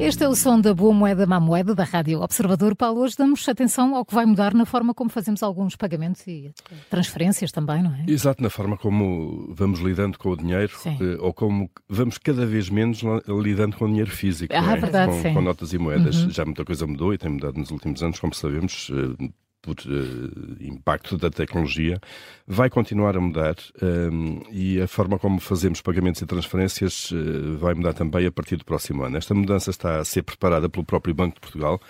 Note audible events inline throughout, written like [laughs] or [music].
Este é o som da boa moeda má moeda da Rádio Observador. Paulo, hoje damos atenção ao que vai mudar na forma como fazemos alguns pagamentos e transferências também, não é? Exato, na forma como vamos lidando com o dinheiro sim. Eh, ou como vamos cada vez menos lidando com o dinheiro físico, ah, é? verdade, com, sim. com notas e moedas. Uhum. Já muita coisa mudou e tem mudado nos últimos anos, como sabemos eh, por uh, impacto da tecnologia, vai continuar a mudar um, e a forma como fazemos pagamentos e transferências uh, vai mudar também a partir do próximo ano. Esta mudança está a ser preparada pelo próprio Banco de Portugal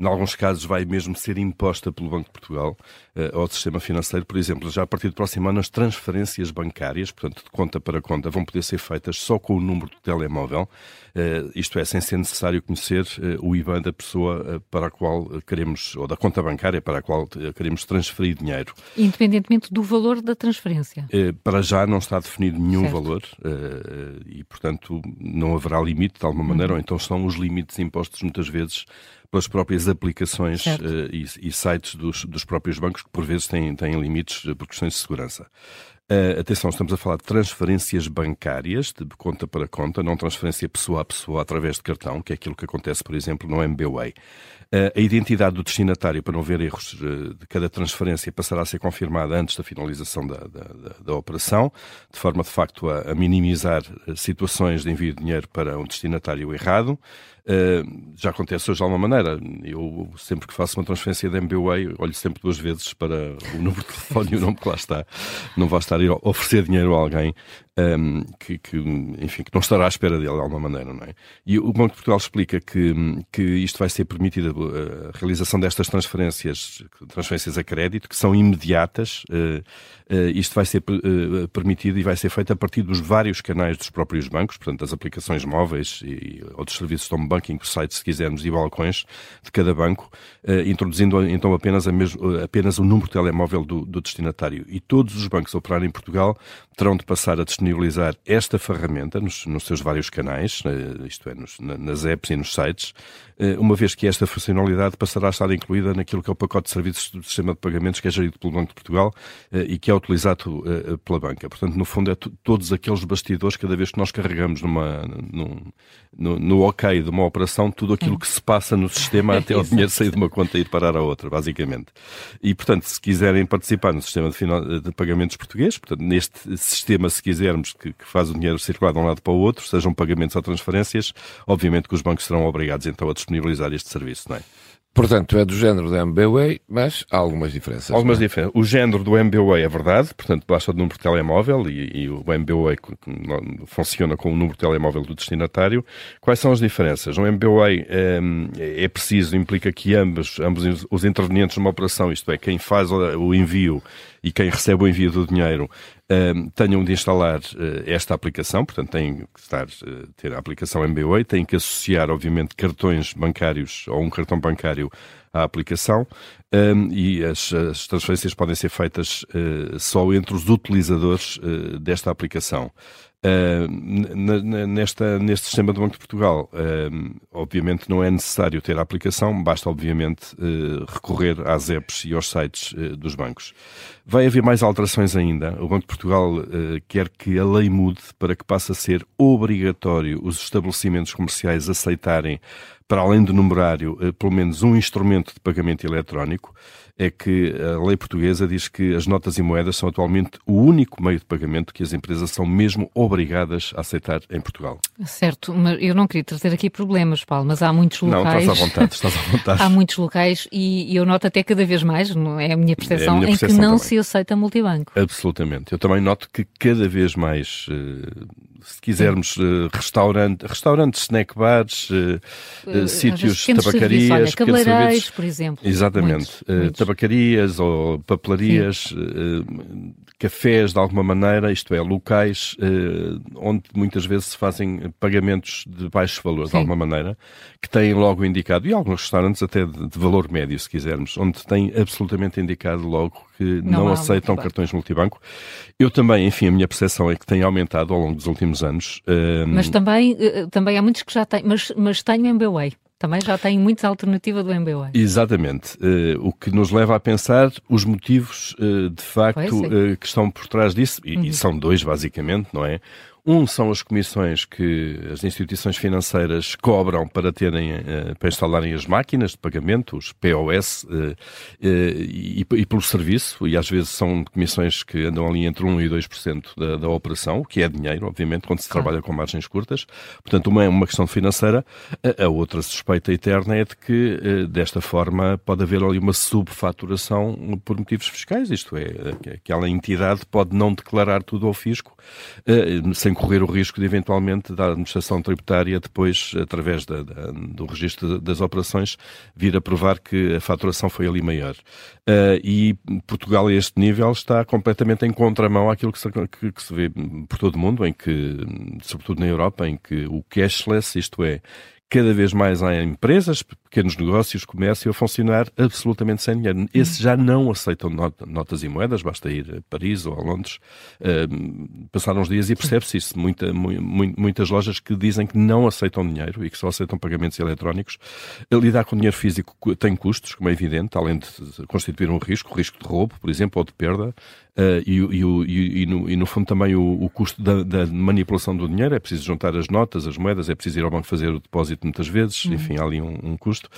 em alguns casos vai mesmo ser imposta pelo Banco de Portugal uh, ao sistema financeiro. Por exemplo, já a partir do próximo ano, as transferências bancárias, portanto, de conta para conta, vão poder ser feitas só com o número de telemóvel, uh, isto é, sem ser necessário conhecer uh, o IBAN da pessoa para a qual queremos, ou da conta bancária para a qual queremos transferir dinheiro. Independentemente do valor da transferência? para já não está definido nenhum certo. valor e, portanto, não haverá limite de alguma maneira, uhum. ou então são os limites impostos muitas vezes pelas próprias aplicações uh, e, e, sites dos, dos, próprios bancos, que por vezes têm, têm limites por questões de segurança. Uh, atenção, estamos a falar de transferências bancárias, de conta para conta, não transferência pessoa a pessoa através de cartão, que é aquilo que acontece, por exemplo, no MBWay. Uh, a identidade do destinatário, para não haver erros uh, de cada transferência, passará a ser confirmada antes da finalização da, da, da, da operação, de forma, de facto, a, a minimizar situações de envio de dinheiro para um destinatário errado. Uh, já acontece hoje de alguma maneira. Eu, sempre que faço uma transferência de MBWay, olho sempre duas vezes para o número de telefone e o nome que lá está. Não vai estar a oferecer dinheiro a alguém um, que, que, enfim, que não estará à espera dele de alguma maneira, não é? E o Banco de Portugal explica que, que isto vai ser permitido, a realização destas transferências, transferências a crédito, que são imediatas, uh, uh, isto vai ser uh, permitido e vai ser feito a partir dos vários canais dos próprios bancos, portanto, das aplicações móveis e outros serviços home banking, sites, se quisermos, e balcões de cada banco, introduzindo então apenas, mesmo, apenas o número de telemóvel do, do destinatário. E todos os bancos a operar em Portugal terão de passar a disponibilizar esta ferramenta nos, nos seus vários canais, eh, isto é, nos, nas apps e nos sites, uma vez que esta funcionalidade passará a estar incluída naquilo que é o pacote de serviços do sistema de pagamentos que é gerido pelo Banco de Portugal eh, e que é utilizado pela banca. Portanto, no fundo, é todos aqueles bastidores, cada vez que nós carregamos numa, num, no, no ok de uma operação, tudo aquilo que se passa no sistema [laughs] até o dinheiro sair de uma conta e ir parar a outra, basicamente. E, portanto, se quiserem participar no sistema de, de pagamentos português, portanto, neste sistema, se quisermos, que, que, faz o dinheiro circular de um lado para o outro, sejam pagamentos ou transferências, obviamente que os bancos serão obrigados então a disponibilizar este serviço, não é? Portanto, é do género do MBWay, mas há algumas diferenças. Algumas é? diferenças. O género do MBWay é verdade, portanto, basta o número de telemóvel e, e o MBWay funciona com o número de telemóvel do destinatário. Quais são as diferenças? O MBWay é, é preciso, implica que ambos, ambos os intervenientes numa operação, isto é, quem faz o envio e quem recebe o envio do dinheiro, tenham de instalar uh, esta aplicação, portanto têm que estar, uh, ter a aplicação MBWay, têm que associar, obviamente, cartões bancários ou um cartão bancário à aplicação um, e as, as, transferências podem ser feitas uh, só entre os utilizadores desta aplicação. Uh, nesta, neste sistema do Banco de Portugal, uh, obviamente não é necessário ter a aplicação, basta obviamente uh, recorrer às apps e aos sites dos bancos. Vai haver mais alterações ainda. O Banco de Portugal quer que a lei mude para que passe a ser obrigatório os estabelecimentos comerciais aceitarem, para além do numerário, pelo menos um instrumento de pagamento eletrónico é que a lei portuguesa diz que as notas e moedas são atualmente o único meio de pagamento que as empresas são mesmo obrigadas a aceitar em Portugal. Certo, mas eu não queria trazer aqui problemas, Paulo, mas há muitos locais. Não, estás à vontade, estás à vontade. [laughs] há muitos locais e eu noto até cada vez mais, não é a minha percepção, é a minha percepção em que não também. se aceita multibanco. Absolutamente. Eu também noto que cada vez mais uh, se quisermos, uh, restaurante, restaurantes, snack bars, uh, uh, sítios, tabacarias, olha, cabeleireiros, por exemplo. Exatamente. Muitos, muitos. Tabacarias ou papelarias, cafés de alguma maneira, isto é, locais onde muitas vezes se fazem pagamentos de baixo valor, Sim. de alguma maneira, que têm logo indicado, e alguns restaurantes até de, de valor médio, se quisermos, onde têm absolutamente indicado logo que não, não aceitam cartões multibanco. Eu também, enfim, a minha percepção é que tem aumentado ao longo dos últimos anos. Mas também, eh, também há muitos que já têm, mas, mas têm MBWay. Também já tem muitas alternativas do MBWay. Exatamente. Uh, o que nos leva a pensar os motivos, uh, de facto, uh, que estão por trás disso, e, uhum. e, são dois, basicamente, não é? Um são as comissões que as instituições financeiras cobram para terem, eh, para instalarem as máquinas de pagamento, os POS, eh, eh, e, e pelo serviço, e às vezes são comissões que andam ali entre 1 e 2% da, da operação, o que é dinheiro, obviamente, quando se claro. trabalha com margens curtas. Portanto, uma é uma questão financeira, a, a outra suspeita eterna é de que, desta forma, pode haver ali uma subfaturação por motivos fiscais, isto é, aquela entidade pode não declarar tudo ao fisco, sem sem correr o risco de eventualmente da administração tributária depois, através da, da, do registro das operações, vir a provar que a faturação foi ali maior. Uh, e Portugal a este nível está completamente em contramão àquilo que se, que, que se vê por todo o mundo, em que, sobretudo na Europa, em que o cashless, isto é, cada vez mais há empresas, pequenos negócios, comércio a funcionar absolutamente sem dinheiro. Esses já não aceitam notas e moedas, basta ir a Paris ou a Londres, uh, passar uns dias e percebe-se isso. Muita, mu muitas lojas que dizem que não aceitam dinheiro e que só aceitam pagamentos eletrónicos. Lidar com dinheiro físico tem custos, como é evidente, além de constituir um risco, risco de roubo, por exemplo, ou de perda. Uh, e, e, e, no, e, no, fundo também o, o custo da, da, manipulação do dinheiro, é preciso juntar as notas, as moedas, é preciso ir ao banco fazer o depósito muitas vezes, uhum. enfim, há ali um, um custo.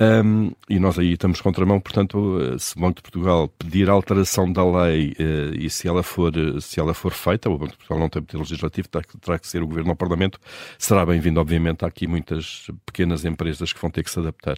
Um, e nós aí estamos contramão, portanto, eh, se o Banco de Portugal pedir alteração da lei uh, e se ela, for, se ela for feita, o Banco de Portugal não tem poder legislativo, terá, terá que ser o Governo ao Parlamento, será bem-vindo, obviamente, há aqui muitas pequenas empresas que vão ter que se adaptar.